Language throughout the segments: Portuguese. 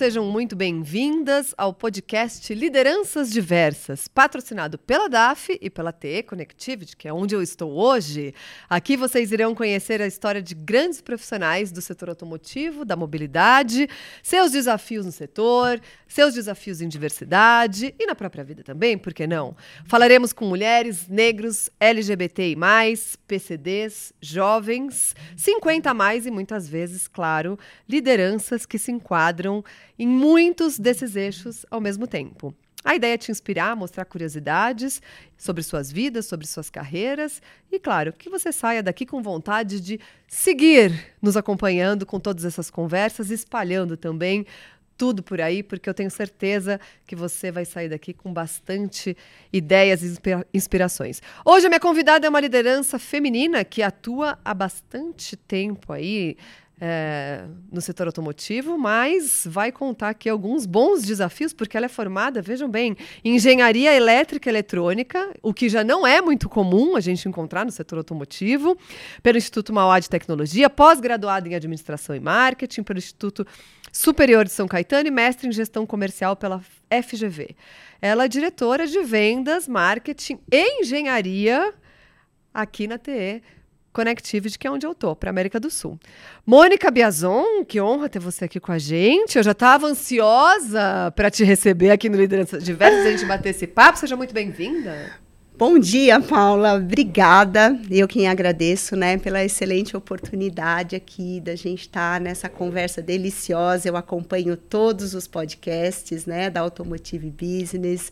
muito bem-vindos, sejam muito bem-vindas ao podcast Lideranças Diversas, patrocinado pela DAF e pela TE Connectivity, que é onde eu estou hoje. Aqui vocês irão conhecer a história de grandes profissionais do setor automotivo, da mobilidade, seus desafios no setor, seus desafios em diversidade e na própria vida também, por que não? Falaremos com mulheres, negros, LGBTI+, PCDs, jovens, 50 a mais e muitas vezes, claro, lideranças que se enquadram em muitos desses eixos ao mesmo tempo. A ideia é te inspirar, mostrar curiosidades sobre suas vidas, sobre suas carreiras e, claro, que você saia daqui com vontade de seguir nos acompanhando com todas essas conversas, espalhando também tudo por aí, porque eu tenho certeza que você vai sair daqui com bastante ideias e inspirações. Hoje a minha convidada é uma liderança feminina que atua há bastante tempo aí é, no setor automotivo, mas vai contar aqui alguns bons desafios, porque ela é formada, vejam bem, em engenharia elétrica e eletrônica, o que já não é muito comum a gente encontrar no setor automotivo, pelo Instituto Mauá de Tecnologia, pós-graduada em administração e marketing, pelo Instituto Superior de São Caetano e mestre em gestão comercial pela FGV. Ela é diretora de vendas, marketing e engenharia aqui na TE Connectivity, que é onde eu tô, para América do Sul. Mônica Biazon, que honra ter você aqui com a gente. Eu já estava ansiosa para te receber aqui no Liderança Diversas, a gente bater esse papo. Seja muito bem-vinda. Bom dia, Paula. Obrigada. Eu quem agradeço, né, pela excelente oportunidade aqui da gente estar tá nessa conversa deliciosa. Eu acompanho todos os podcasts, né, da Automotive Business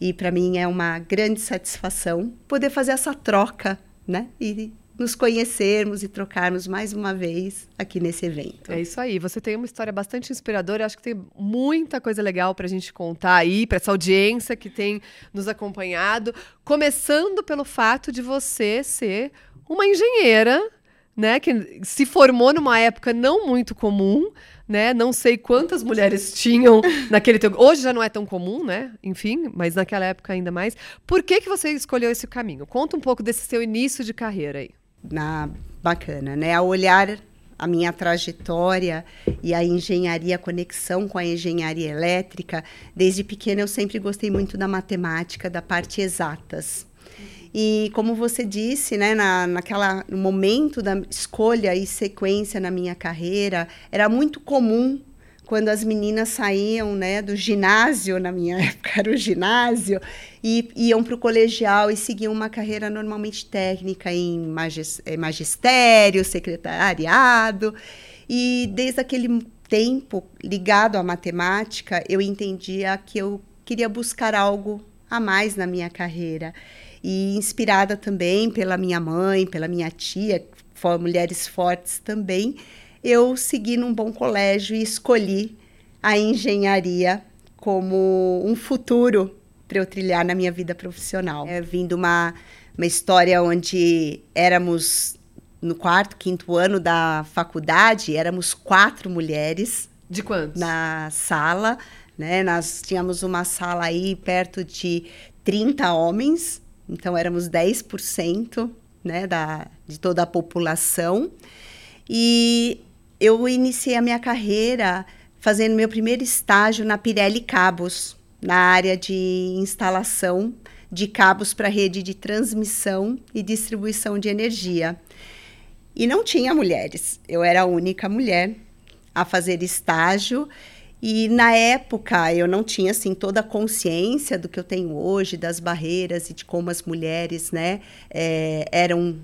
e para mim é uma grande satisfação poder fazer essa troca, né, e nos conhecermos e trocarmos mais uma vez aqui nesse evento. É isso aí. Você tem uma história bastante inspiradora. Eu acho que tem muita coisa legal para a gente contar aí, para essa audiência que tem nos acompanhado. Começando pelo fato de você ser uma engenheira, né, que se formou numa época não muito comum, né? Não sei quantas mulheres tinham naquele tempo. Hoje já não é tão comum, né? Enfim, mas naquela época ainda mais. Por que que você escolheu esse caminho? Conta um pouco desse seu início de carreira aí na bacana, né? A olhar a minha trajetória e a engenharia, a conexão com a engenharia elétrica, desde pequena eu sempre gostei muito da matemática, da parte exatas. E como você disse, né, na, naquela, no momento da escolha e sequência na minha carreira, era muito comum quando as meninas saíam né, do ginásio, na minha época era o ginásio, e iam para o colegial e seguiam uma carreira normalmente técnica em eh, magistério, secretariado. E desde aquele tempo, ligado à matemática, eu entendia que eu queria buscar algo a mais na minha carreira. E inspirada também pela minha mãe, pela minha tia, mulheres fortes também, eu segui num bom colégio e escolhi a engenharia como um futuro para eu trilhar na minha vida profissional. É, vindo uma, uma história onde éramos no quarto, quinto ano da faculdade, éramos quatro mulheres. De quantos? Na sala, né? Nós tínhamos uma sala aí perto de 30 homens, então éramos 10%, né, da, de toda a população. E eu iniciei a minha carreira fazendo meu primeiro estágio na Pirelli Cabos, na área de instalação de cabos para rede de transmissão e distribuição de energia. E não tinha mulheres, eu era a única mulher a fazer estágio. E na época eu não tinha assim toda a consciência do que eu tenho hoje, das barreiras e de como as mulheres né, é, eram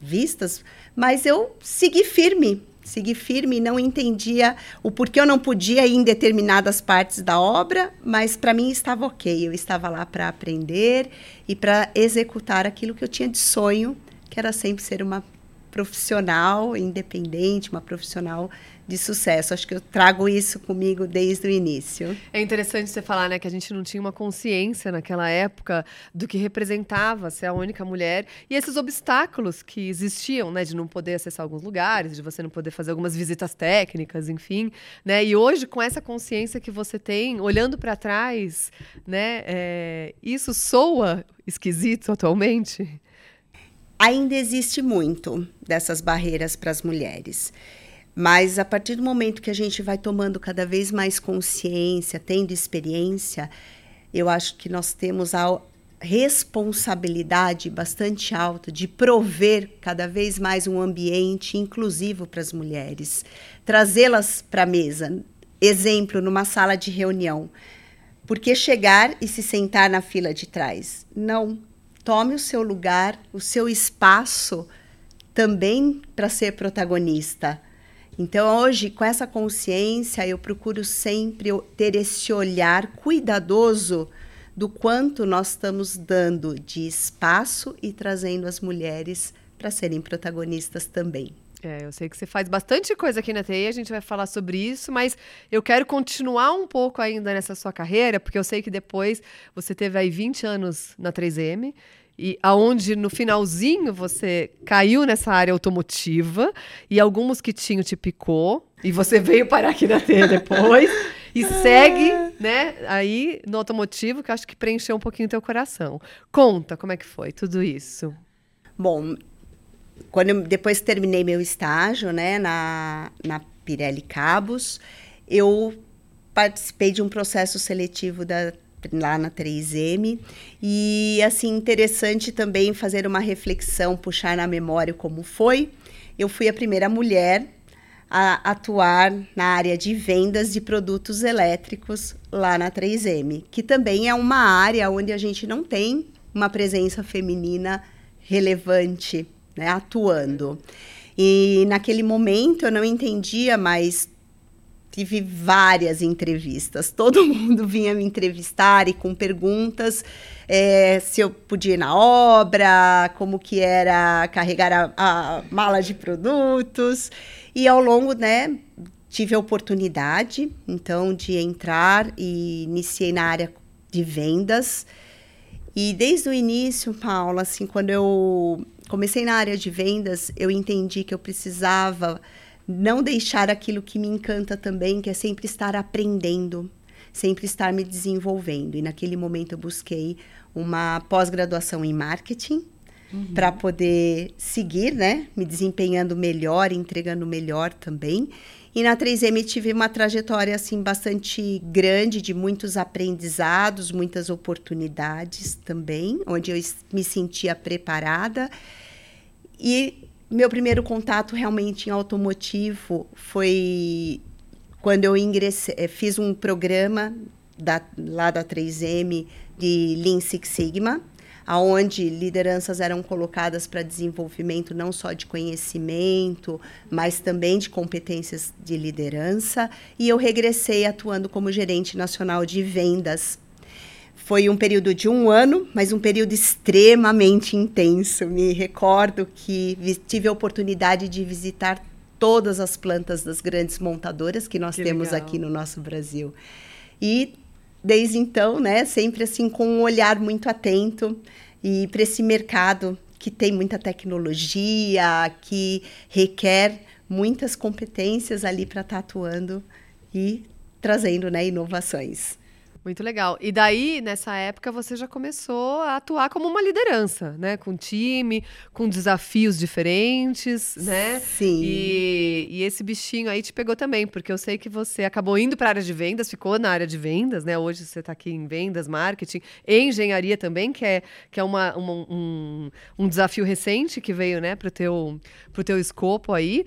vistas, mas eu segui firme segui firme e não entendia o porquê eu não podia ir em determinadas partes da obra, mas para mim estava ok. Eu estava lá para aprender e para executar aquilo que eu tinha de sonho, que era sempre ser uma profissional independente, uma profissional de sucesso. Acho que eu trago isso comigo desde o início. É interessante você falar, né, que a gente não tinha uma consciência naquela época do que representava ser a única mulher e esses obstáculos que existiam, né, de não poder acessar alguns lugares, de você não poder fazer algumas visitas técnicas, enfim, né? E hoje com essa consciência que você tem, olhando para trás, né, é, isso soa esquisito atualmente? Ainda existe muito dessas barreiras para as mulheres Mas a partir do momento que a gente vai tomando cada vez mais consciência, tendo experiência, eu acho que nós temos a responsabilidade bastante alta de prover cada vez mais um ambiente inclusivo para as mulheres, trazê-las para a mesa. Exemplo, numa sala de reunião. Por que chegar e se sentar na fila de trás? Não. Tome o seu lugar, o seu espaço também para ser protagonista. Então, hoje, com essa consciência, eu procuro sempre ter esse olhar cuidadoso do quanto nós estamos dando de espaço e trazendo as mulheres para serem protagonistas também. É, eu sei que você faz bastante coisa aqui na TI, a gente vai falar sobre isso, mas eu quero continuar um pouco ainda nessa sua carreira, porque eu sei que depois você teve aí 20 anos na 3M e aonde no finalzinho você caiu nessa área automotiva e algum mosquitinho te picou e você veio parar aqui na T depois e segue, né, aí no automotivo que acho que preencheu um pouquinho teu coração. Conta como é que foi tudo isso. Bom, quando eu depois terminei meu estágio, né, na, na Pirelli Cabos, eu participei de um processo seletivo da lá na 3M. E assim, interessante também fazer uma reflexão, puxar na memória como foi. Eu fui a primeira mulher a atuar na área de vendas de produtos elétricos lá na 3M, que também é uma área onde a gente não tem uma presença feminina relevante, né, atuando. E naquele momento eu não entendia mais tive várias entrevistas. Todo mundo vinha me entrevistar e com perguntas é, se eu podia ir na obra, como que era carregar a, a mala de produtos. E ao longo, né, tive a oportunidade, então, de entrar e iniciei na área de vendas. E desde o início, Paula, assim, quando eu comecei na área de vendas, eu entendi que eu precisava não deixar aquilo que me encanta também, que é sempre estar aprendendo, sempre estar me desenvolvendo. E naquele momento eu busquei uma pós-graduação em marketing uhum. para poder seguir, né, me desempenhando melhor, entregando melhor também. E na 3M tive uma trajetória assim bastante grande de muitos aprendizados, muitas oportunidades também, onde eu me sentia preparada. E meu primeiro contato realmente em automotivo foi quando eu ingressei, eh, fiz um programa da, lá da 3M de Lean Six Sigma, aonde lideranças eram colocadas para desenvolvimento não só de conhecimento, mas também de competências de liderança, e eu regressei atuando como gerente nacional de vendas foi um período de um ano, mas um período extremamente intenso. Me recordo que tive a oportunidade de visitar todas as plantas das grandes montadoras que nós que temos legal. aqui no nosso Brasil. E desde então, né, sempre assim com um olhar muito atento e para esse mercado que tem muita tecnologia, que requer muitas competências ali para estar tá atuando e trazendo né, inovações. Muito legal. E daí, nessa época, você já começou a atuar como uma liderança, né? Com time, com desafios diferentes, né? Sim. E, e esse bichinho aí te pegou também, porque eu sei que você acabou indo para a área de vendas, ficou na área de vendas, né? Hoje você está aqui em vendas, marketing, e engenharia também, que é, que é uma, uma um, um desafio recente que veio, né, para o teu, pro teu escopo aí.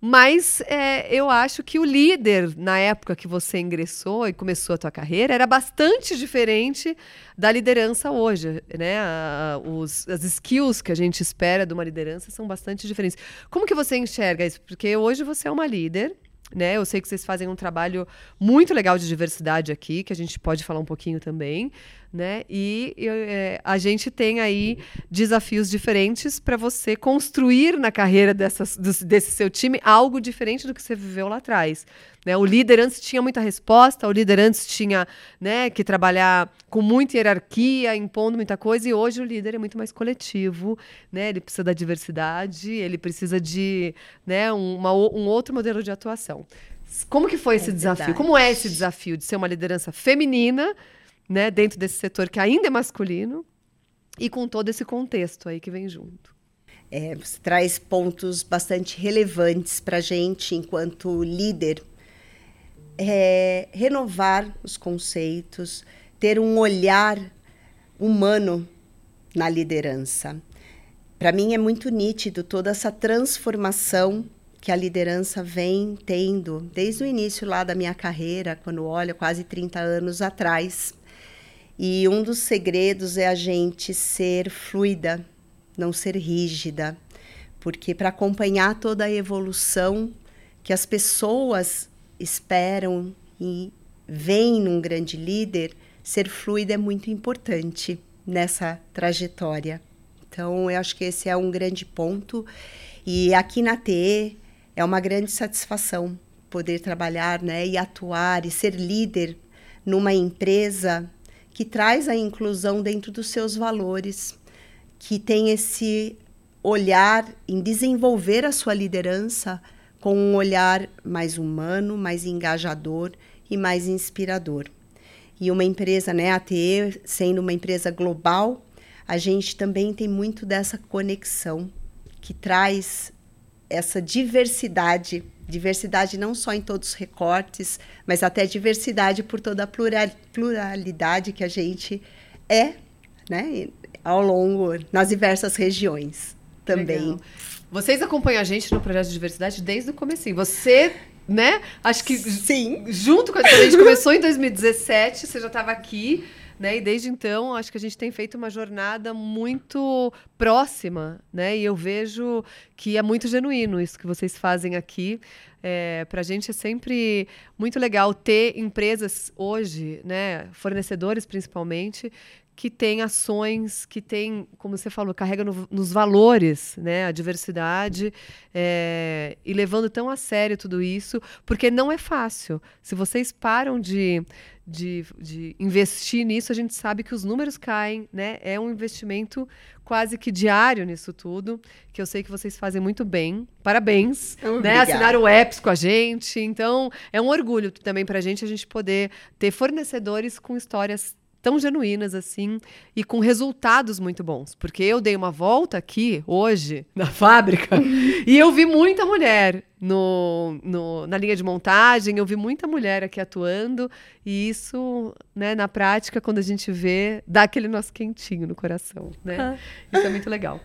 Mas é, eu acho que o líder, na época que você ingressou e começou a tua carreira, era bastante diferente da liderança hoje. Né? A, os, as skills que a gente espera de uma liderança são bastante diferentes. Como que você enxerga isso? Porque hoje você é uma líder, né? Eu sei que vocês fazem um trabalho muito legal de diversidade aqui, que a gente pode falar um pouquinho também né? E é, a gente tem aí desafios diferentes para você construir na carreira dessas, desse seu time algo diferente do que você viveu lá atrás. Né? O líder antes tinha muita resposta, o líder antes tinha né, que trabalhar com muita hierarquia, impondo muita coisa, e hoje o líder é muito mais coletivo, né? ele precisa da diversidade, ele precisa de né, uma, um outro modelo de atuação. Como que foi esse é desafio? Como é esse desafio de ser uma liderança feminina né, dentro desse setor que ainda é masculino e com todo esse contexto aí que vem junto. é, traz pontos bastante relevantes para a gente enquanto líder. É, renovar os conceitos, ter um olhar humano na liderança. Para mim é muito nítido toda essa transformação que a liderança vem tendo desde o início lá da minha carreira, quando olho quase 30 anos atrás. E um dos segredos é a gente ser fluida, não ser rígida, porque para acompanhar toda a evolução que as pessoas esperam e veem num grande líder, ser fluida é muito importante nessa trajetória. Então, eu acho que esse é um grande ponto. E aqui na TE é uma grande satisfação poder trabalhar né, e atuar e ser líder numa empresa que traz a inclusão dentro dos seus valores, que tem esse olhar em desenvolver a sua liderança com um olhar mais humano, mais engajador e mais inspirador. E uma empresa, né, a ATE, sendo uma empresa global, a gente também tem muito dessa conexão que traz essa diversidade, diversidade não só em todos os recortes, mas até diversidade por toda a pluralidade que a gente é, né, ao longo nas diversas regiões também. Legal. Vocês acompanham a gente no projeto de diversidade desde o começo. Você né? Acho que Sim. junto com a gente começou em 2017, você já estava aqui, né? E desde então, acho que a gente tem feito uma jornada muito próxima, né? E eu vejo que é muito genuíno isso que vocês fazem aqui. É, para a gente é sempre muito legal ter empresas hoje, né, fornecedores principalmente, que tem ações, que tem, como você falou, carrega no, nos valores, né, a diversidade, é, e levando tão a sério tudo isso, porque não é fácil. Se vocês param de, de, de investir nisso, a gente sabe que os números caem, né? É um investimento quase que diário nisso tudo, que eu sei que vocês fazem muito bem. Parabéns, né? Assinaram o apps com a gente. Então, é um orgulho também para a gente a gente poder ter fornecedores com histórias tão genuínas assim e com resultados muito bons. Porque eu dei uma volta aqui hoje na fábrica e eu vi muita mulher no, no, na linha de montagem, eu vi muita mulher aqui atuando e isso, né, na prática, quando a gente vê, dá aquele nosso quentinho no coração, né? Ah. Isso é muito legal.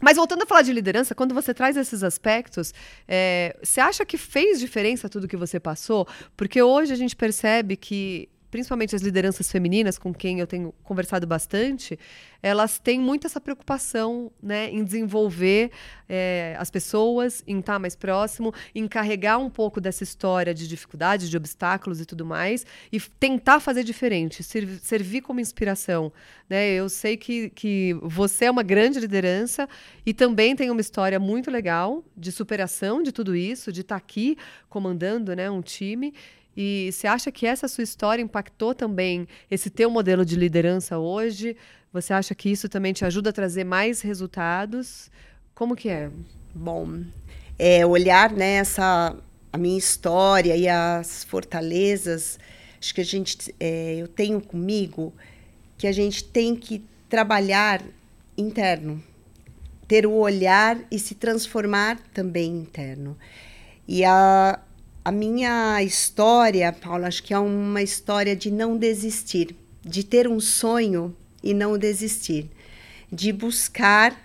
Mas voltando a falar de liderança, quando você traz esses aspectos, é, você acha que fez diferença tudo que você passou? Porque hoje a gente percebe que principalmente as lideranças femininas, com quem eu tenho conversado bastante, elas têm muito essa preocupação né, em desenvolver é, as pessoas, em estar mais próximo, em carregar um pouco dessa história de dificuldades, de obstáculos e tudo mais, e tentar fazer diferente, servir, servir como inspiração. Né? Eu sei que, que você é uma grande liderança e também tem uma história muito legal de superação de tudo isso, de estar aqui comandando né, um time. E você acha que essa sua história impactou também esse teu modelo de liderança hoje? Você acha que isso também te ajuda a trazer mais resultados? Como que é? Bom, é, olhar nessa né, a minha história e as fortalezas, acho que a gente é, eu tenho comigo que a gente tem que trabalhar interno, ter o olhar e se transformar também interno. E a, a minha história, Paula, acho que é uma história de não desistir, de ter um sonho e não desistir, de buscar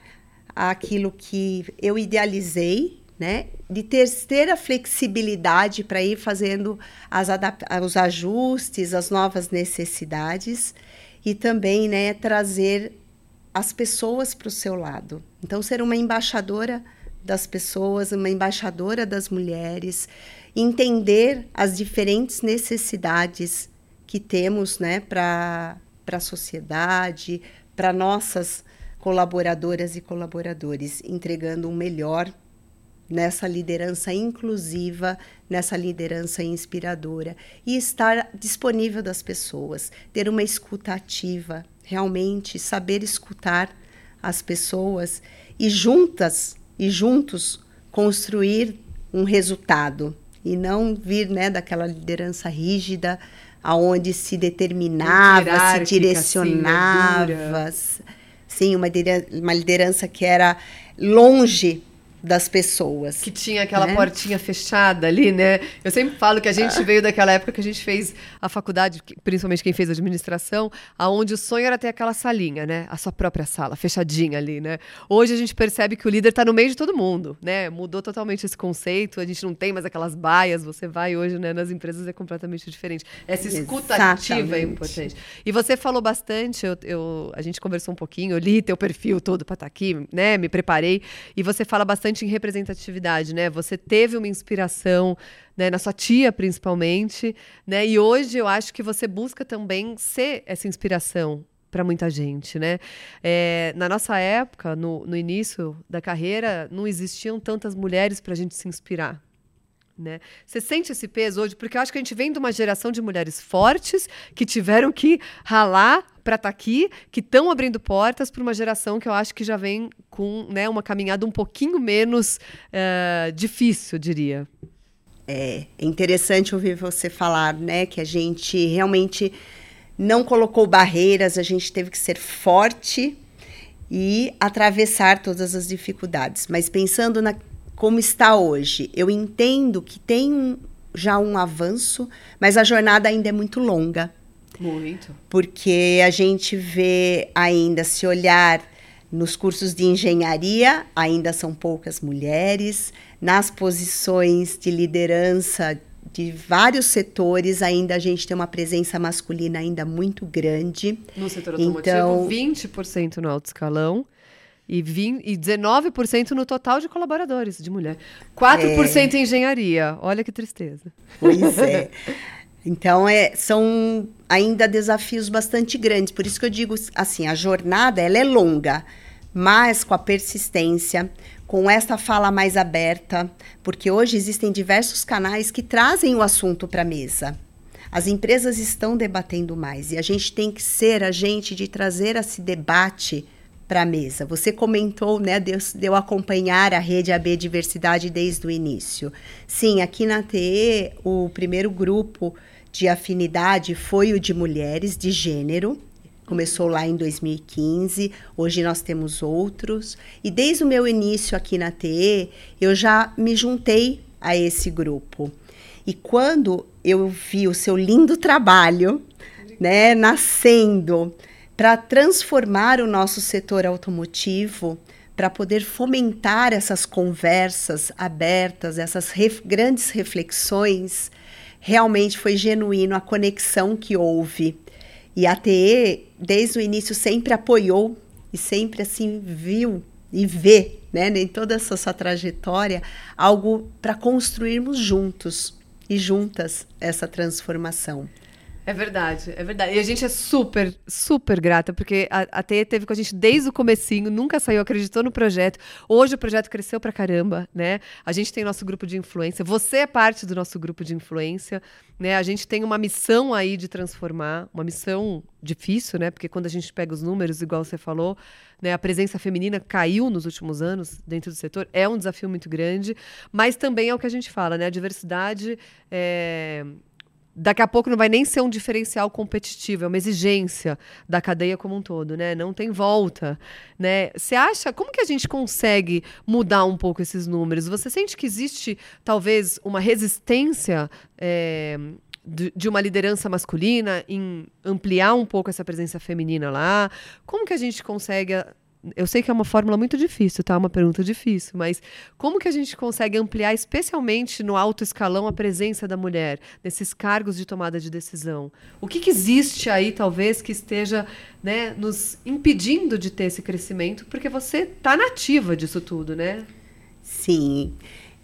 aquilo que eu idealizei, né? De ter, ter a flexibilidade para ir fazendo os ajustes, as novas necessidades e também, né, trazer as pessoas para o seu lado. Então, ser uma embaixadora das pessoas, uma embaixadora das mulheres, entender as diferentes necessidades que temos né, para a sociedade, para nossas colaboradoras e colaboradores, entregando um melhor nessa liderança inclusiva, nessa liderança inspiradora. E estar disponível das pessoas, ter uma escuta ativa, realmente saber escutar as pessoas e juntas e juntos construir um resultado e não vir né, daquela liderança rígida aonde se determinava, se direcionava. Sim, uma, uma liderança que era longe das pessoas. Que tinha aquela né? portinha fechada ali, né? Eu sempre falo que a gente ah. veio daquela época que a gente fez a faculdade, principalmente quem fez administração, aonde o sonho era ter aquela salinha, né? A sua própria sala, fechadinha ali, né? Hoje a gente percebe que o líder está no meio de todo mundo, né? Mudou totalmente esse conceito, a gente não tem mais aquelas baias, você vai hoje, né, nas empresas é completamente diferente. Essa escuta ativa é importante. E você falou bastante, eu, eu, a gente conversou um pouquinho, eu li teu perfil todo para estar tá aqui, né? Me preparei, e você fala bastante em representatividade, né? Você teve uma inspiração, né, na sua tia principalmente, né? E hoje eu acho que você busca também ser essa inspiração para muita gente, né? É, na nossa época, no, no início da carreira, não existiam tantas mulheres para a gente se inspirar. Né? Você sente esse peso hoje? Porque eu acho que a gente vem de uma geração de mulheres fortes que tiveram que ralar para estar tá aqui, que estão abrindo portas para uma geração que eu acho que já vem com né, uma caminhada um pouquinho menos uh, difícil, eu diria. É interessante ouvir você falar, né, que a gente realmente não colocou barreiras, a gente teve que ser forte e atravessar todas as dificuldades. Mas pensando na como está hoje, eu entendo que tem já um avanço, mas a jornada ainda é muito longa. Muito. Porque a gente vê ainda, se olhar nos cursos de engenharia, ainda são poucas mulheres. Nas posições de liderança de vários setores, ainda a gente tem uma presença masculina ainda muito grande. No setor automotivo, então, 20% no alto escalão. E, 20, e 19% no total de colaboradores de mulher. 4% é... em engenharia. Olha que tristeza. Pois é. Então, é, são ainda desafios bastante grandes. Por isso que eu digo assim, a jornada ela é longa, mas com a persistência, com esta fala mais aberta, porque hoje existem diversos canais que trazem o assunto para a mesa. As empresas estão debatendo mais e a gente tem que ser a gente de trazer esse debate para a mesa. Você comentou, né, de, de eu acompanhar a rede AB Diversidade desde o início. Sim, aqui na TE, o primeiro grupo de afinidade foi o de mulheres de gênero. Começou lá em 2015, hoje nós temos outros. E desde o meu início aqui na TE, eu já me juntei a esse grupo. E quando eu vi o seu lindo trabalho, né, nascendo, para transformar o nosso setor automotivo, para poder fomentar essas conversas abertas, essas ref grandes reflexões, realmente foi genuíno a conexão que houve. E a TE, desde o início, sempre apoiou e sempre assim viu e vê, né, em toda essa sua trajetória, algo para construirmos juntos e juntas essa transformação. É verdade, é verdade. E a gente é super, super grata, porque a, a T teve com a gente desde o comecinho, nunca saiu, acreditou no projeto. Hoje o projeto cresceu pra caramba, né? A gente tem nosso grupo de influência, você é parte do nosso grupo de influência, né? A gente tem uma missão aí de transformar, uma missão difícil, né? Porque quando a gente pega os números, igual você falou, né, a presença feminina caiu nos últimos anos dentro do setor, é um desafio muito grande, mas também é o que a gente fala, né? A diversidade é, daqui a pouco não vai nem ser um diferencial competitivo, é uma exigência da cadeia como um todo, né? Não tem volta, né? Você acha, como que a gente consegue mudar um pouco esses números? Você sente que existe talvez uma resistência é, de, de uma liderança masculina em ampliar um pouco essa presença feminina lá? Como que a gente consegue eu sei que é uma fórmula muito difícil, tá? Uma pergunta difícil, mas como que a gente consegue ampliar, especialmente no alto escalão, a presença da mulher nesses cargos de tomada de decisão? O que, que existe aí, talvez, que esteja né, nos impedindo de ter esse crescimento? Porque você está nativa disso tudo, né? Sim.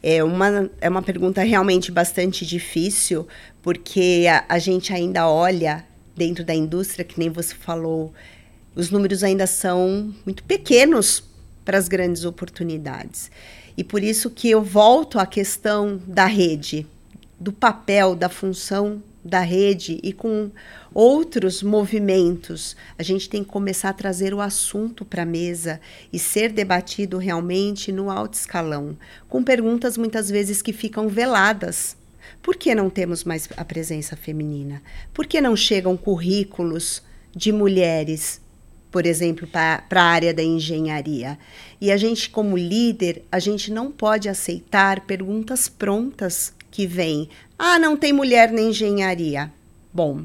É uma, é uma pergunta realmente bastante difícil, porque a, a gente ainda olha dentro da indústria, que nem você falou, os números ainda são muito pequenos para as grandes oportunidades. E por isso que eu volto à questão da rede, do papel, da função da rede e com outros movimentos, a gente tem que começar a trazer o assunto para a mesa e ser debatido realmente no alto escalão, com perguntas muitas vezes que ficam veladas. Por que não temos mais a presença feminina? Por que não chegam currículos de mulheres por exemplo, para a área da engenharia. E a gente, como líder, a gente não pode aceitar perguntas prontas que vêm. Ah, não tem mulher na engenharia. Bom,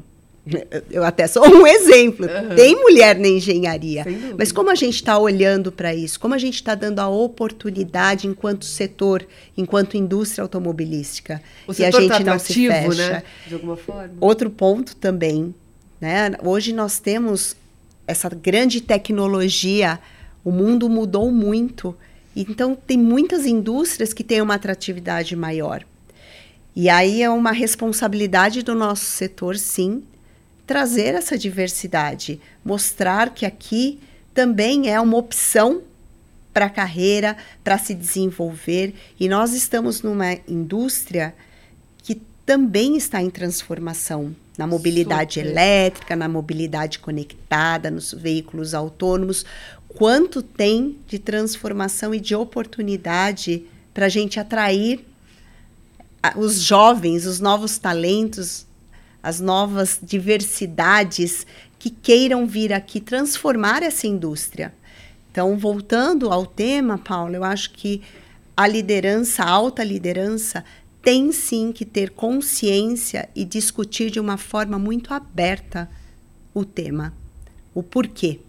eu até sou um exemplo. Uhum. Tem mulher na engenharia. Mas como a gente está olhando para isso? Como a gente está dando a oportunidade enquanto setor, enquanto indústria automobilística? O e a gente tá não se fecha. Né? De alguma forma. Outro ponto também. Né? Hoje nós temos essa grande tecnologia. O mundo mudou muito. Então, tem muitas indústrias que têm uma atratividade maior. E aí é uma responsabilidade do nosso setor, sim, trazer essa diversidade, mostrar que aqui também é uma opção para a carreira, para se desenvolver. E nós estamos numa indústria que também está em transformação na mobilidade Super. elétrica, na mobilidade conectada, nos veículos autônomos. Quanto tem de transformação e de oportunidade para a gente atrair os jovens, os novos talentos as novas diversidades que queiram vir aqui transformar essa indústria. Então, voltando ao tema, Paulo, eu acho que a liderança, a alta liderança, tem sim que ter consciência e discutir de uma forma muito aberta o tema, o porquê.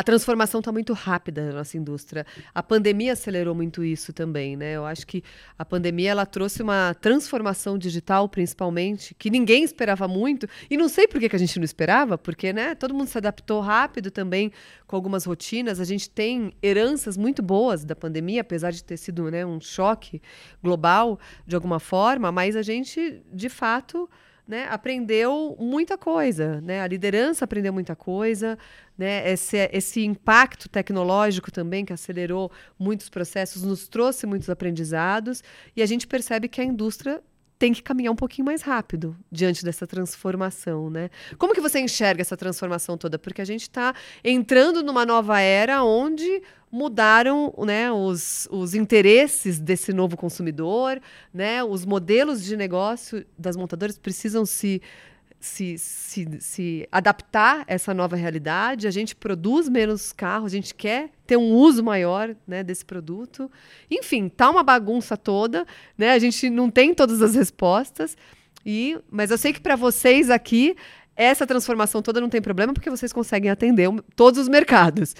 A transformação está muito rápida na nossa indústria. A pandemia acelerou muito isso também, né? Eu acho que a pandemia ela trouxe uma transformação digital, principalmente, que ninguém esperava muito. E não sei por que, que a gente não esperava, porque né, todo mundo se adaptou rápido também com algumas rotinas. A gente tem heranças muito boas da pandemia, apesar de ter sido né, um choque global de alguma forma, mas a gente, de fato né, aprendeu muita coisa, né? A liderança aprendeu muita coisa, né? Esse, esse impacto tecnológico também que acelerou muitos processos nos trouxe muitos aprendizados e a gente percebe que a indústria tem que caminhar um pouquinho mais rápido diante dessa transformação, né? Como que você enxerga essa transformação toda? Porque a gente está entrando numa nova era onde mudaram né, os, os interesses desse novo consumidor, né? Os modelos de negócio das montadoras precisam se se, se, se adaptar a essa nova realidade. A gente produz menos carros, a gente quer ter um uso maior né, desse produto. Enfim, tá uma bagunça toda, né? A gente não tem todas as respostas. E, mas eu sei que para vocês aqui essa transformação toda não tem problema porque vocês conseguem atender todos os mercados.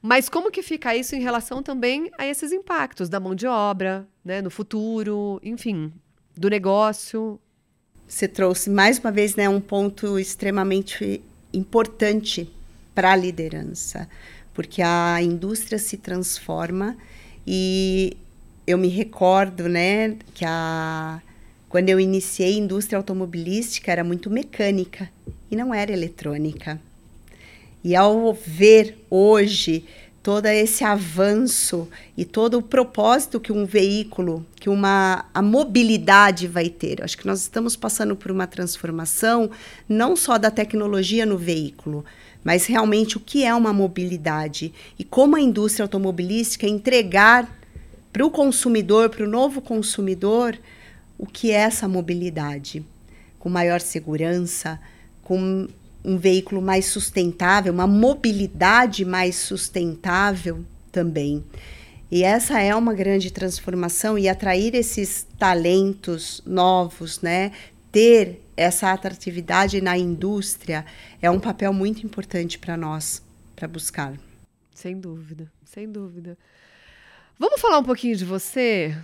Mas como que fica isso em relação também a esses impactos da mão de obra, né, no futuro, enfim, do negócio? Você trouxe mais uma vez né, um ponto extremamente importante para a liderança, porque a indústria se transforma e eu me recordo, né, que a quando eu iniciei indústria automobilística era muito mecânica e não era eletrônica. E ao ver hoje todo esse avanço e todo o propósito que um veículo, que uma a mobilidade vai ter. Acho que nós estamos passando por uma transformação não só da tecnologia no veículo, mas realmente o que é uma mobilidade e como a indústria automobilística entregar para o consumidor, para o novo consumidor, o que é essa mobilidade, com maior segurança, com um veículo mais sustentável, uma mobilidade mais sustentável também. E essa é uma grande transformação e atrair esses talentos novos, né? Ter essa atratividade na indústria é um papel muito importante para nós, para buscar. Sem dúvida, sem dúvida. Vamos falar um pouquinho de você,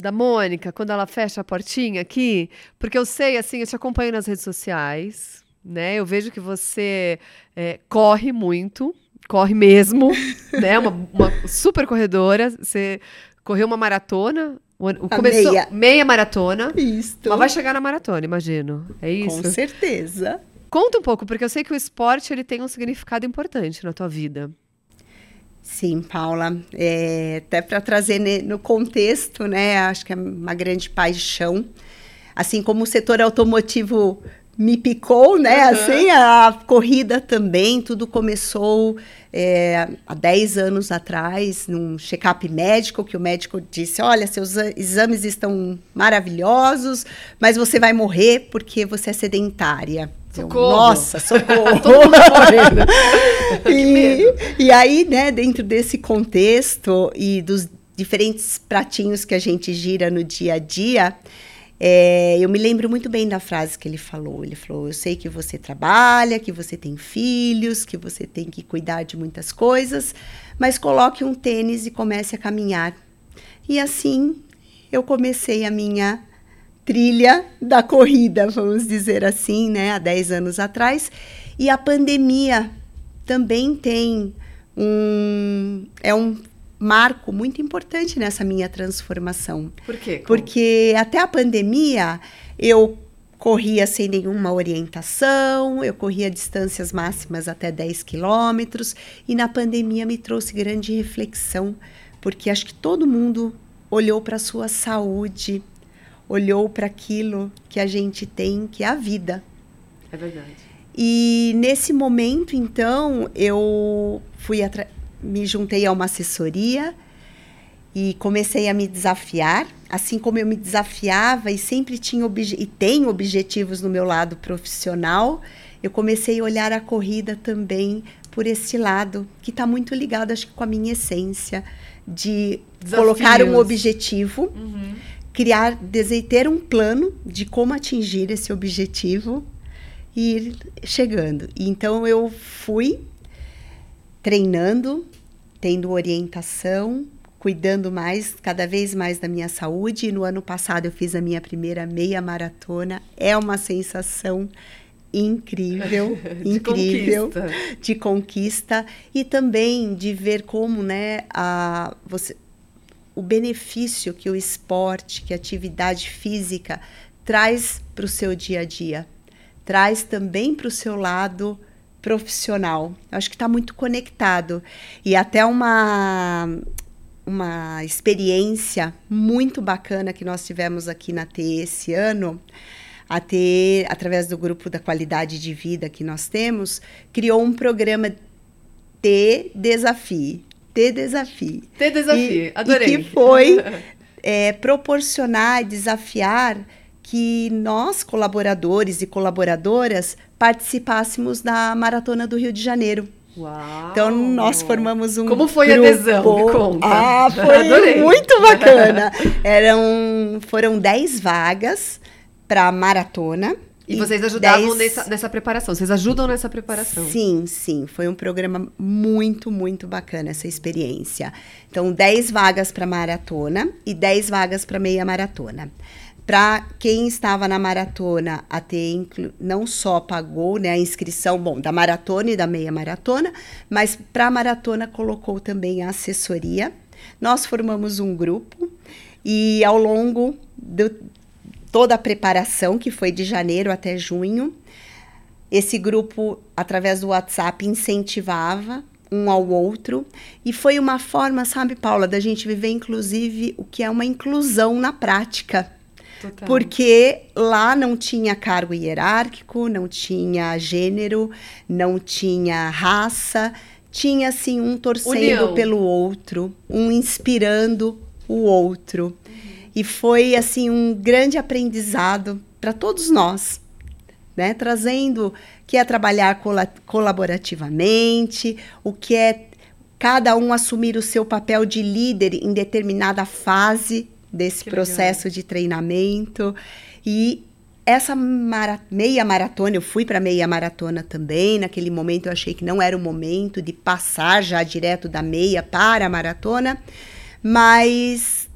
da Mônica, quando ela fecha a portinha aqui? Porque eu sei, assim, eu te acompanho nas redes sociais, né? Eu vejo que você é, corre muito, corre mesmo, né? Uma, uma, super corredora. Você correu uma maratona. Começou meia. meia maratona. Isso. Mas vai chegar na maratona, imagino. É isso? Com certeza. Conta um pouco, porque eu sei que o esporte ele tem um significado importante na tua vida. Sim, Paula. É, até para trazer no contexto, né? Acho que é uma grande paixão. Assim como o setor automotivo me picou, né? Uhum. Assim, a corrida também, tudo começou é, há 10 anos atrás, num check-up médico, que o médico disse: Olha, seus exames estão maravilhosos, mas você vai morrer porque você é sedentária. Socorro. Nossa, socorro! e, e aí, né, dentro desse contexto e dos diferentes pratinhos que a gente gira no dia a dia, é, eu me lembro muito bem da frase que ele falou. Ele falou: Eu sei que você trabalha, que você tem filhos, que você tem que cuidar de muitas coisas, mas coloque um tênis e comece a caminhar. E assim eu comecei a minha trilha da corrida, vamos dizer assim, né, há 10 anos atrás. E a pandemia também tem um é um marco muito importante nessa minha transformação. Por quê? Como? Porque até a pandemia eu corria sem nenhuma orientação, eu corria distâncias máximas até 10 quilômetros, e na pandemia me trouxe grande reflexão, porque acho que todo mundo olhou para a sua saúde, olhou para aquilo que a gente tem, que é a vida. É verdade. E nesse momento, então, eu fui me juntei a uma assessoria e comecei a me desafiar, assim como eu me desafiava e sempre tinha e tenho objetivos no meu lado profissional, eu comecei a olhar a corrida também por esse lado que está muito ligado, acho que com a minha essência de Desafios. colocar um objetivo, uhum. criar, ter um plano de como atingir esse objetivo e ir chegando. Então eu fui treinando, tendo orientação, cuidando mais, cada vez mais da minha saúde. E no ano passado eu fiz a minha primeira meia maratona. É uma sensação incrível, de incrível conquista. de conquista e também de ver como, né, a você o benefício que o esporte, que a atividade física traz para o seu dia a dia, traz também para o seu lado profissional. Eu acho que está muito conectado. E até uma, uma experiência muito bacana que nós tivemos aqui na TE esse ano. A TE, através do grupo da qualidade de vida que nós temos, criou um programa T Desafie. T Desafie. T Desafie, e, adorei. E que foi é, proporcionar, desafiar que nós, colaboradores e colaboradoras, participássemos da Maratona do Rio de Janeiro. Uau. Então nós formamos um Como foi grupo. a adesão? Me conta. Ah, foi muito bacana. Eram foram 10 vagas para maratona. E, e vocês ajudavam dez... nessa, nessa preparação? Vocês ajudam nessa preparação? Sim, sim. Foi um programa muito, muito bacana essa experiência. Então, 10 vagas para maratona e 10 vagas para meia maratona. Para quem estava na maratona, a ter não só pagou né, a inscrição bom, da maratona e da meia maratona, mas para a maratona colocou também a assessoria. Nós formamos um grupo e ao longo de toda a preparação, que foi de janeiro até junho, esse grupo, através do WhatsApp, incentivava um ao outro. E foi uma forma, sabe, Paula, da gente viver, inclusive, o que é uma inclusão na prática. Total. Porque lá não tinha cargo hierárquico, não tinha gênero, não tinha raça, tinha assim um torcendo União. pelo outro, um inspirando o outro. Uhum. E foi assim um grande aprendizado para todos nós, né? Trazendo que é trabalhar colaborativamente, o que é cada um assumir o seu papel de líder em determinada fase desse que processo legal. de treinamento. E essa mara meia maratona, eu fui para meia maratona também. Naquele momento eu achei que não era o momento de passar já direto da meia para a maratona, mas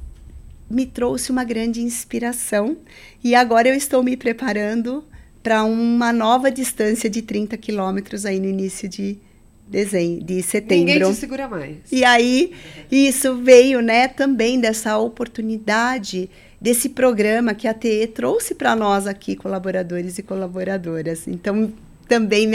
me trouxe uma grande inspiração e agora eu estou me preparando para uma nova distância de 30 quilômetros aí no início de dezembro, de setembro. Ninguém te segura mais. E aí, isso veio, né, também dessa oportunidade desse programa que a TE trouxe para nós aqui, colaboradores e colaboradoras. Então, também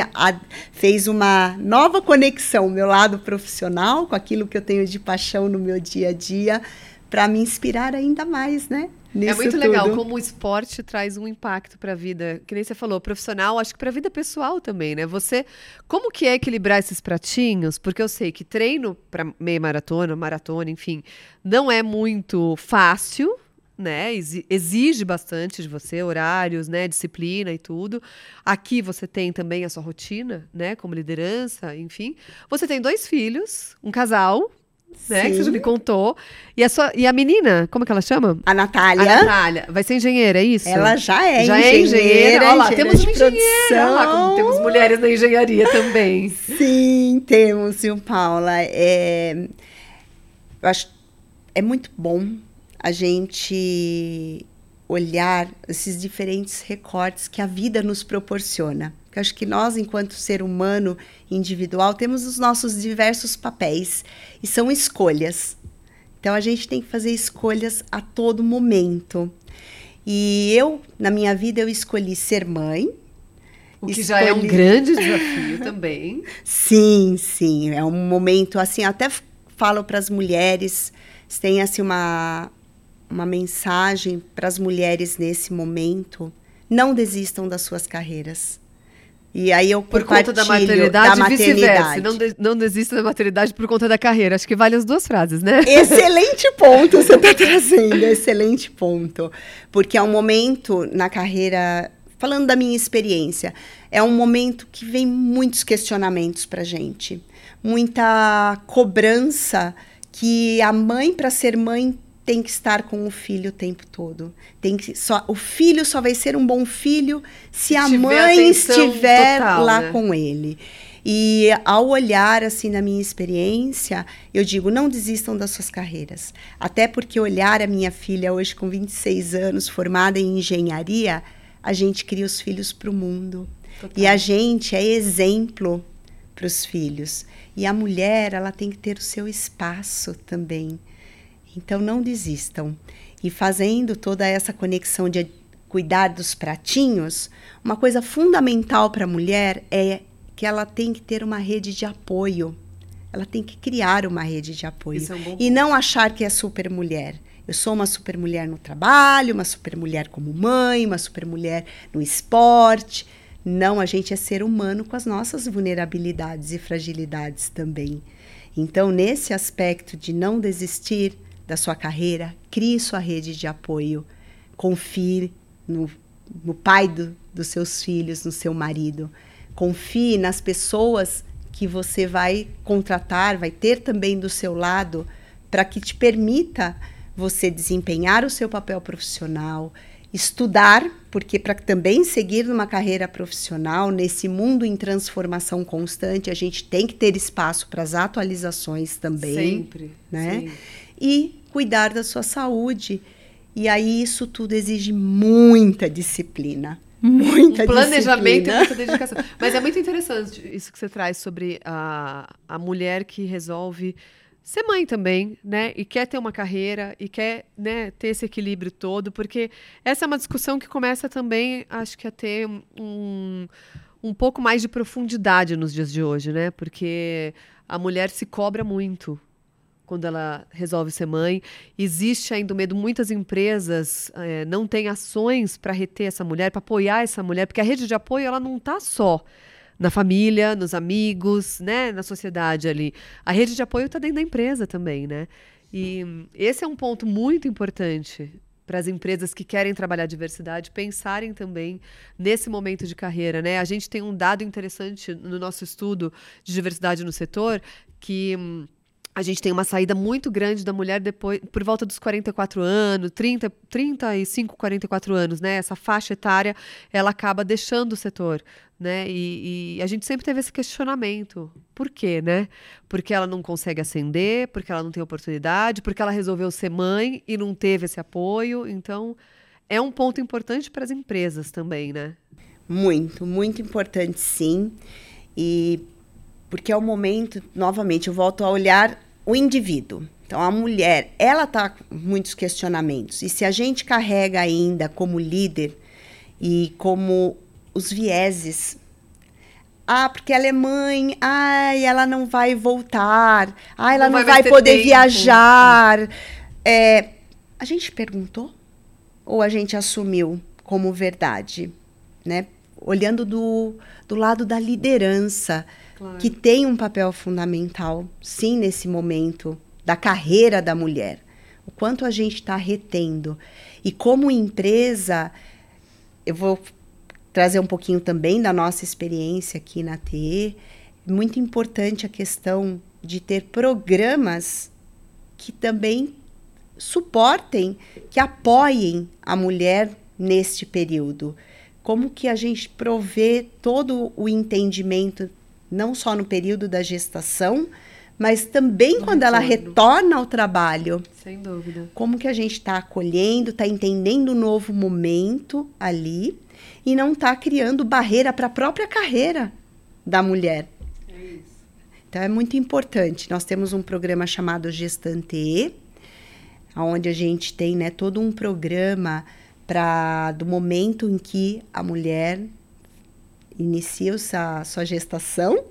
fez uma nova conexão, meu lado profissional, com aquilo que eu tenho de paixão no meu dia a dia, para me inspirar ainda mais, né? É muito legal como o esporte traz um impacto para a vida, que nem você falou, profissional, acho que para a vida pessoal também, né? Você, como que é equilibrar esses pratinhos? Porque eu sei que treino para meia maratona, maratona, enfim, não é muito fácil, né? Exige bastante de você, horários, né? Disciplina e tudo. Aqui você tem também a sua rotina, né? Como liderança, enfim. Você tem dois filhos, um casal, né? Que você já me contou. E a, sua, e a menina, como é que ela chama? A Natália. A Natália. Vai ser engenheira, é isso? Ela já é já engenheira. é engenheira. Olha lá, engenheira temos uma engenheira. Olha lá, temos mulheres na engenharia também. Sim, temos, viu, Paula? É, eu acho é muito bom a gente olhar esses diferentes recortes que a vida nos proporciona. Eu acho que nós, enquanto ser humano individual, temos os nossos diversos papéis e são escolhas. Então a gente tem que fazer escolhas a todo momento. E eu, na minha vida, eu escolhi ser mãe. O que escolhi... já é um grande desafio também. Sim, sim. É um momento assim, até falo para as mulheres, tem assim uma uma mensagem para as mulheres nesse momento: não desistam das suas carreiras. E aí eu por conta da maternidade, da maternidade. Não, de, não desista da maternidade por conta da carreira. Acho que vale as duas frases, né? Excelente ponto você está trazendo, excelente ponto. Porque é um momento na carreira, falando da minha experiência, é um momento que vem muitos questionamentos para gente, muita cobrança que a mãe para ser mãe tem que estar com o filho o tempo todo. Tem que só o filho só vai ser um bom filho se a mãe estiver total, lá né? com ele. E ao olhar assim na minha experiência, eu digo, não desistam das suas carreiras. Até porque olhar a minha filha hoje com 26 anos, formada em engenharia, a gente cria os filhos para o mundo. Total. E a gente é exemplo para os filhos. E a mulher, ela tem que ter o seu espaço também. Então não desistam. E fazendo toda essa conexão de cuidar dos pratinhos, uma coisa fundamental para a mulher é que ela tem que ter uma rede de apoio. Ela tem que criar uma rede de apoio. É um e não achar que é super mulher. Eu sou uma super mulher no trabalho, uma super mulher como mãe, uma super mulher no esporte. Não, a gente é ser humano com as nossas vulnerabilidades e fragilidades também. Então, nesse aspecto de não desistir, da sua carreira, crie sua rede de apoio. Confie no, no pai do, dos seus filhos, no seu marido. Confie nas pessoas que você vai contratar, vai ter também do seu lado, para que te permita você desempenhar o seu papel profissional, estudar, porque para também seguir numa carreira profissional, nesse mundo em transformação constante, a gente tem que ter espaço para as atualizações também. Sempre. Né? Sim e cuidar da sua saúde. E aí isso tudo exige muita disciplina. Muita um planejamento disciplina. e muita dedicação. Mas é muito interessante isso que você traz sobre a, a mulher que resolve ser mãe também, né? E quer ter uma carreira e quer né, ter esse equilíbrio todo, porque essa é uma discussão que começa também, acho que a ter um, um pouco mais de profundidade nos dias de hoje, né? Porque a mulher se cobra muito quando ela resolve ser mãe. Existe ainda o medo, muitas empresas é, não têm ações para reter essa mulher, para apoiar essa mulher, porque a rede de apoio ela não está só na família, nos amigos, né, na sociedade ali. A rede de apoio está dentro da empresa também, né? E esse é um ponto muito importante para as empresas que querem trabalhar diversidade pensarem também nesse momento de carreira, né? A gente tem um dado interessante no nosso estudo de diversidade no setor que a gente tem uma saída muito grande da mulher depois por volta dos 44 anos, 30, 35, 44 anos, né? Essa faixa etária, ela acaba deixando o setor, né? E, e, a gente sempre teve esse questionamento. Por quê, né? Porque ela não consegue ascender, porque ela não tem oportunidade, porque ela resolveu ser mãe e não teve esse apoio. Então, é um ponto importante para as empresas também, né? Muito, muito importante, sim. E porque é o momento, novamente, eu volto a olhar o indivíduo. Então, a mulher, ela está com muitos questionamentos. E se a gente carrega ainda como líder e como os vieses. Ah, porque ela é mãe, ai, ela não vai voltar, ai, ela não, não vai, vai poder tempo. viajar. É, a gente perguntou ou a gente assumiu como verdade, né? Olhando do, do lado da liderança, claro. que tem um papel fundamental, sim, nesse momento da carreira da mulher. o quanto a gente está retendo. E como empresa, eu vou trazer um pouquinho também da nossa experiência aqui na TE. Muito importante a questão de ter programas que também suportem, que apoiem a mulher neste período. Como que a gente provê todo o entendimento, não só no período da gestação, mas também no quando retorno. ela retorna ao trabalho. Sem dúvida. Como que a gente está acolhendo, está entendendo o um novo momento ali e não está criando barreira para a própria carreira da mulher. É isso. Então é muito importante. Nós temos um programa chamado Gestante onde a gente tem né, todo um programa para do momento em que a mulher inicia sua, sua gestação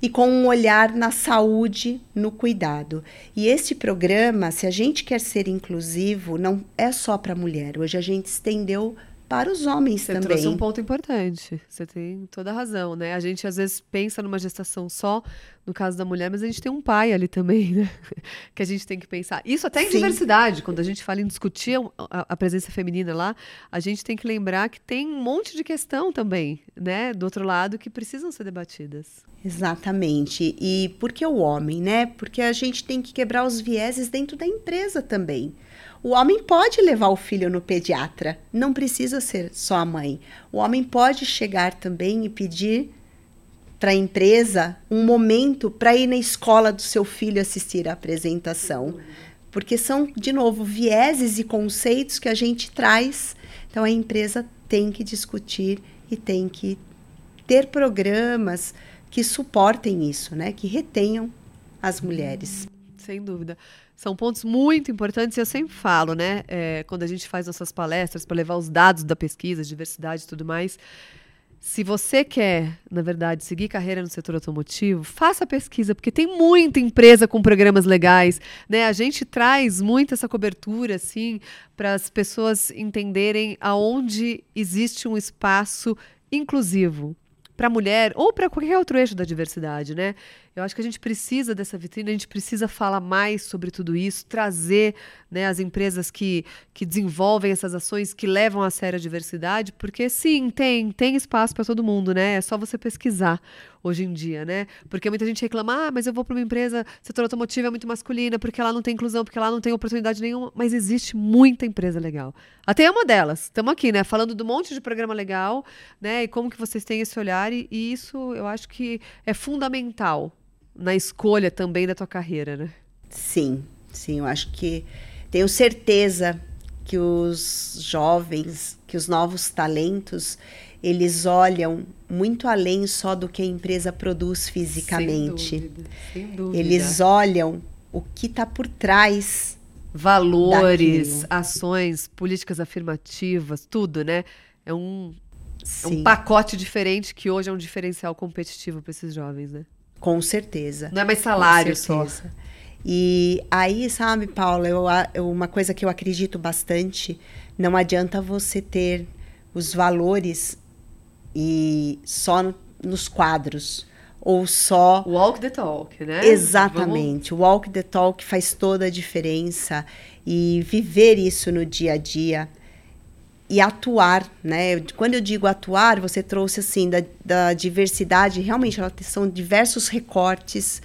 e com um olhar na saúde, no cuidado. E este programa, se a gente quer ser inclusivo, não é só para a mulher. Hoje a gente estendeu para os homens Você também. Você trouxe um ponto importante. Você tem toda a razão, né? A gente às vezes pensa numa gestação só, no caso da mulher, mas a gente tem um pai ali também, né? Que a gente tem que pensar. Isso até em Sim. diversidade. Quando a gente fala em discutir a, a, presença feminina lá, a gente tem que lembrar que tem um monte de questão também, né? Do outro lado, que precisam ser debatidas. Exatamente. E por que o homem, né? Porque a gente tem que quebrar os vieses dentro da empresa também. O homem pode levar o filho no pediatra, não precisa ser só a mãe. O homem pode chegar também e pedir para a empresa um momento para ir na escola do seu filho assistir a apresentação. Porque são, de novo, vieses e conceitos que a gente traz. Então a empresa tem que discutir e tem que ter programas que suportem isso, né? Que retenham as mulheres. Sem dúvida. São pontos muito importantes e eu sempre falo, né? É, quando a gente faz nossas palestras para levar os dados da pesquisa, diversidade e tudo mais. Se você quer, na verdade, seguir carreira no setor automotivo, faça pesquisa, porque tem muita empresa com programas legais, né? A gente traz muito essa cobertura, assim, para as pessoas entenderem aonde existe um espaço inclusivo para a mulher ou para qualquer outro eixo da diversidade, né? Eu acho que a gente precisa dessa vitrine, a gente precisa falar mais sobre tudo isso, trazer né, as empresas que, que desenvolvem essas ações, que levam a sério a diversidade, porque sim, tem, tem espaço para todo mundo, né? É só você pesquisar hoje em dia, né? Porque muita gente reclama, ah, mas eu vou para uma empresa, setor automotivo é muito masculina, porque lá não tem inclusão, porque lá não tem oportunidade nenhuma, mas existe muita empresa legal. Até uma delas. Estamos aqui, né? Falando do monte de programa legal, né? E como que vocês têm esse olhar, e, e isso eu acho que é fundamental na escolha também da tua carreira, né? Sim, sim, eu acho que tenho certeza que os jovens, que os novos talentos, eles olham muito além só do que a empresa produz fisicamente. Sem dúvida, sem dúvida. Eles olham o que está por trás. Valores, daquilo. ações, políticas afirmativas, tudo, né? É um, é um pacote diferente que hoje é um diferencial competitivo para esses jovens, né? Com certeza. Não é mais salário só. E aí, sabe, Paula, eu, eu, uma coisa que eu acredito bastante, não adianta você ter os valores e só no, nos quadros ou só walk the talk, né? Exatamente. Vamos... Walk the talk faz toda a diferença e viver isso no dia a dia e atuar, né? Quando eu digo atuar, você trouxe assim da, da diversidade, realmente são diversos recortes.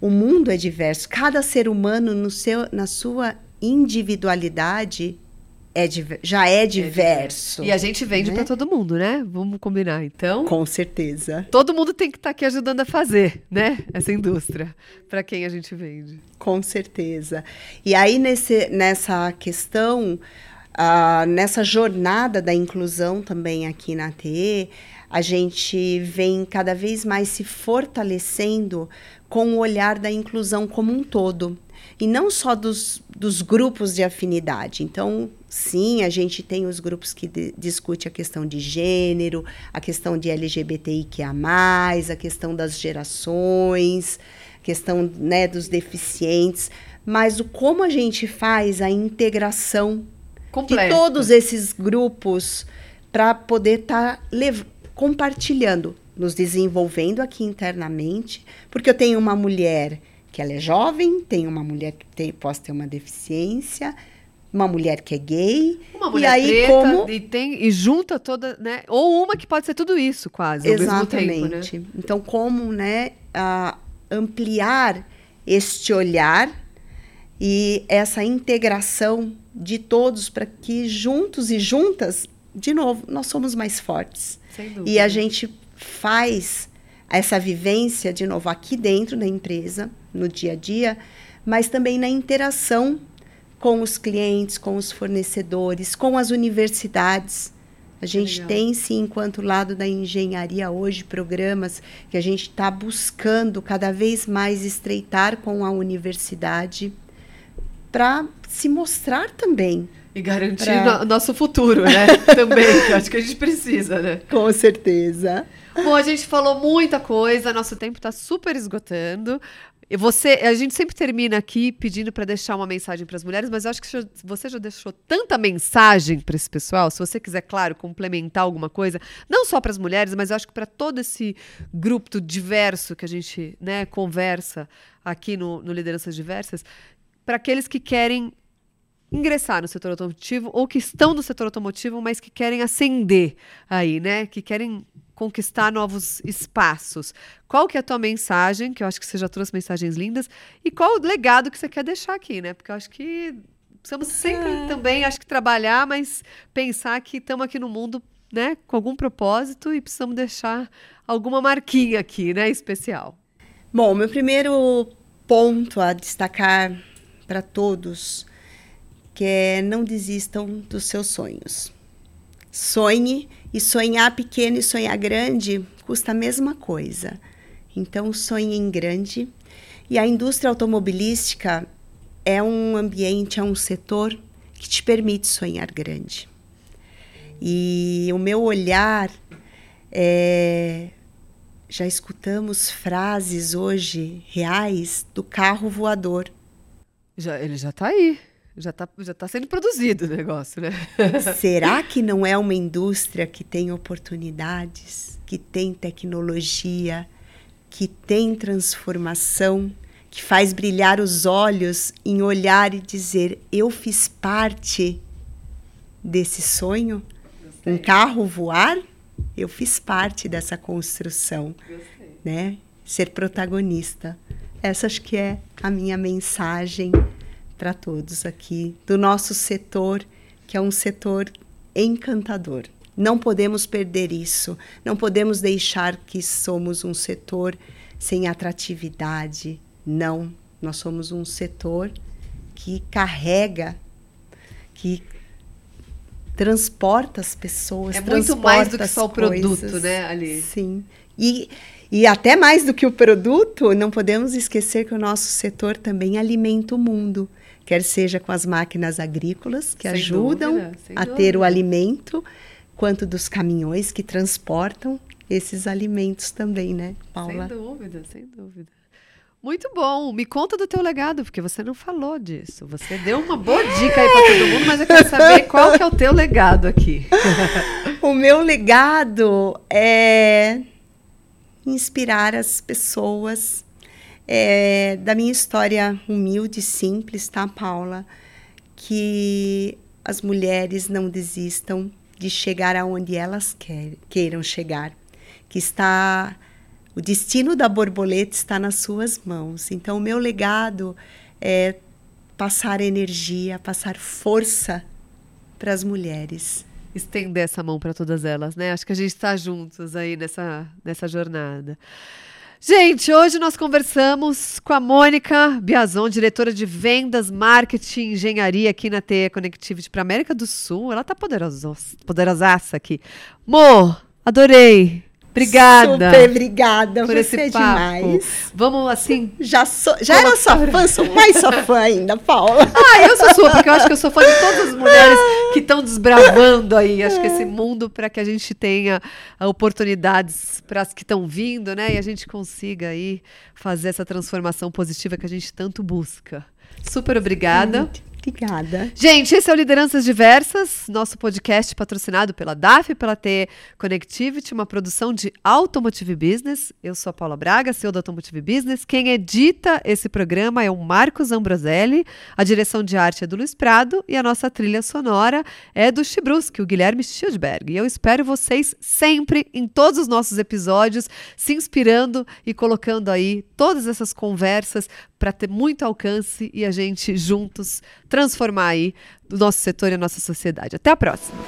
O mundo é diverso. Cada ser humano no seu, na sua individualidade é, já é diverso. É e a gente vende né? para todo mundo, né? Vamos combinar, então. Com certeza. Todo mundo tem que estar tá aqui ajudando a fazer, né? Essa indústria, para quem a gente vende. Com certeza. E aí, nesse, nessa questão, Uh, nessa jornada da inclusão também aqui na TE, a gente vem cada vez mais se fortalecendo com o olhar da inclusão como um todo. E não só dos, dos grupos de afinidade. Então, sim, a gente tem os grupos que discute a questão de gênero, a questão de LGBTIQA, a questão das gerações, questão né, dos deficientes. Mas o como a gente faz a integração Completa. de todos esses grupos para poder estar tá compartilhando, nos desenvolvendo aqui internamente, porque eu tenho uma mulher que ela é jovem, tem uma mulher que tem, ter uma deficiência, uma mulher que é gay. Uma mulher e aí, preta como... e, tem, e junta toda, né? Ou uma que pode ser tudo isso, quase, Exatamente. tempo, né? Então, como né, a ampliar este olhar e essa integração de todos para que juntos e juntas, de novo, nós somos mais fortes. E a gente faz essa vivência, de novo, aqui dentro da empresa, no dia a dia, mas também na interação com os clientes, com os fornecedores, com as universidades. A gente legal. tem, sim, enquanto lado da engenharia hoje, programas que a gente está buscando cada vez mais estreitar com a universidade para se mostrar também. E garantir Pra- no- nosso futuro, né? Também, que acho que a gente precisa, né? Com certeza. Bom, a gente falou muita coisa, nosso tempo está super esgotando. E você, a gente sempre termina aqui pedindo para deixar uma mensagem para as mulheres, mas eu acho que você já deixou tanta mensagem para esse pessoal. Se você quiser, claro, complementar alguma coisa, não só para as mulheres, mas eu acho que para todo esse grupo diverso que a gente né, conversa aqui no, no Lideranças Diversas, para aqueles que querem ingressar no setor automotivo ou que estão no setor automotivo, mas que querem ascender aí, né? Que querem conquistar novos espaços. Qual que é a tua mensagem? Que eu acho que você já trouxe mensagens lindas. E qual o legado que você quer deixar aqui, né? Porque eu acho que precisamos sempre também, acho que trabalhar, mas pensar que estamos aqui no mundo, né? Com algum propósito e precisamos deixar alguma marquinha aqui, né? Especial. Bom, meu primeiro ponto a destacar para todos que é não desistam dos seus sonhos. Sonhe e sonhar pequeno e sonhar grande custa a mesma coisa. Então sonhe em grande. E a indústria automobilística é um ambiente, é um setor que te permite sonhar grande. E o meu olhar é já escutamos frases hoje reais do carro voador. Já, ele já está aí. Já está já tá sendo produzido o negócio, né? Será que não é uma indústria que tem oportunidades, que tem tecnologia, que tem transformação, que faz brilhar os olhos em olhar e dizer: eu fiz parte desse sonho? Um carro voar? Eu fiz parte dessa construção, né? Ser protagonista. Essa acho que é a minha mensagem para todos aqui do nosso setor, que é um setor encantador. Não podemos perder isso. Não podemos deixar que somos um setor sem atratividade. Não, nós somos um setor que carrega, que transporta as pessoas. É muito mais do que só o produto, coisas. né, ali. Sim. E, e até mais do que o produto, não podemos esquecer que o nosso setor também alimenta o mundo. Quer seja com as máquinas agrícolas, que Sem ajudam dúvida, a ter dúvida. o alimento, quanto dos caminhões que transportam esses alimentos também, né, Paula? Sem dúvida, sem dúvida. Muito bom. Me conta do teu legado, porque você não falou disso. Você deu uma boa dica aí para todo mundo, mas eu quero saber qual que é o teu legado aqui. O meu legado é inspirar as pessoas é, da minha história humilde, simples, tá, Paula? Que as mulheres não desistam de chegar aonde elas queiram chegar. Que está. O destino da borboleta está nas suas mãos. Então, o meu legado é passar energia, passar força para as mulheres. Estender essa mão para todas elas, né? Acho que a gente está juntos aí nessa, nessa jornada. Gente, hoje nós conversamos com a Mônica Biazon, diretora de vendas, marketing engenharia aqui na TE Connectivity para América do Sul. Ela tá poderosa, poderosaça aqui. Mo, adorei. Obrigada. Super obrigada. por Você é demais. Vamos assim. Já, sou, já era sua fã, sou mais sua fã ainda, Paula. Ah, eu sou sua, porque eu acho que eu sou fã de todas as mulheres que estão desbravando aí, acho que esse mundo para que a gente tenha oportunidades para as que estão vindo, né? E a gente consiga aí fazer essa transformação positiva que a gente tanto busca. Super obrigada. Obrigada. Gente, esse é o Lideranças Diversas, nosso podcast patrocinado pela DAF e pela T Connectivity, uma produção de Automotive Business. Eu sou a Paula Braga, CEO da Automotive Business. Quem edita esse programa é o Marcos Ambroselli, a direção de arte é do Luiz Prado e a nossa trilha sonora é do Chibruski, o Guilherme Schildberg. E eu espero vocês sempre em todos os nossos episódios, se inspirando e colocando aí todas essas conversas para ter muito alcance e a gente juntos transformar aí o nosso setor e a nossa sociedade. Até a próxima!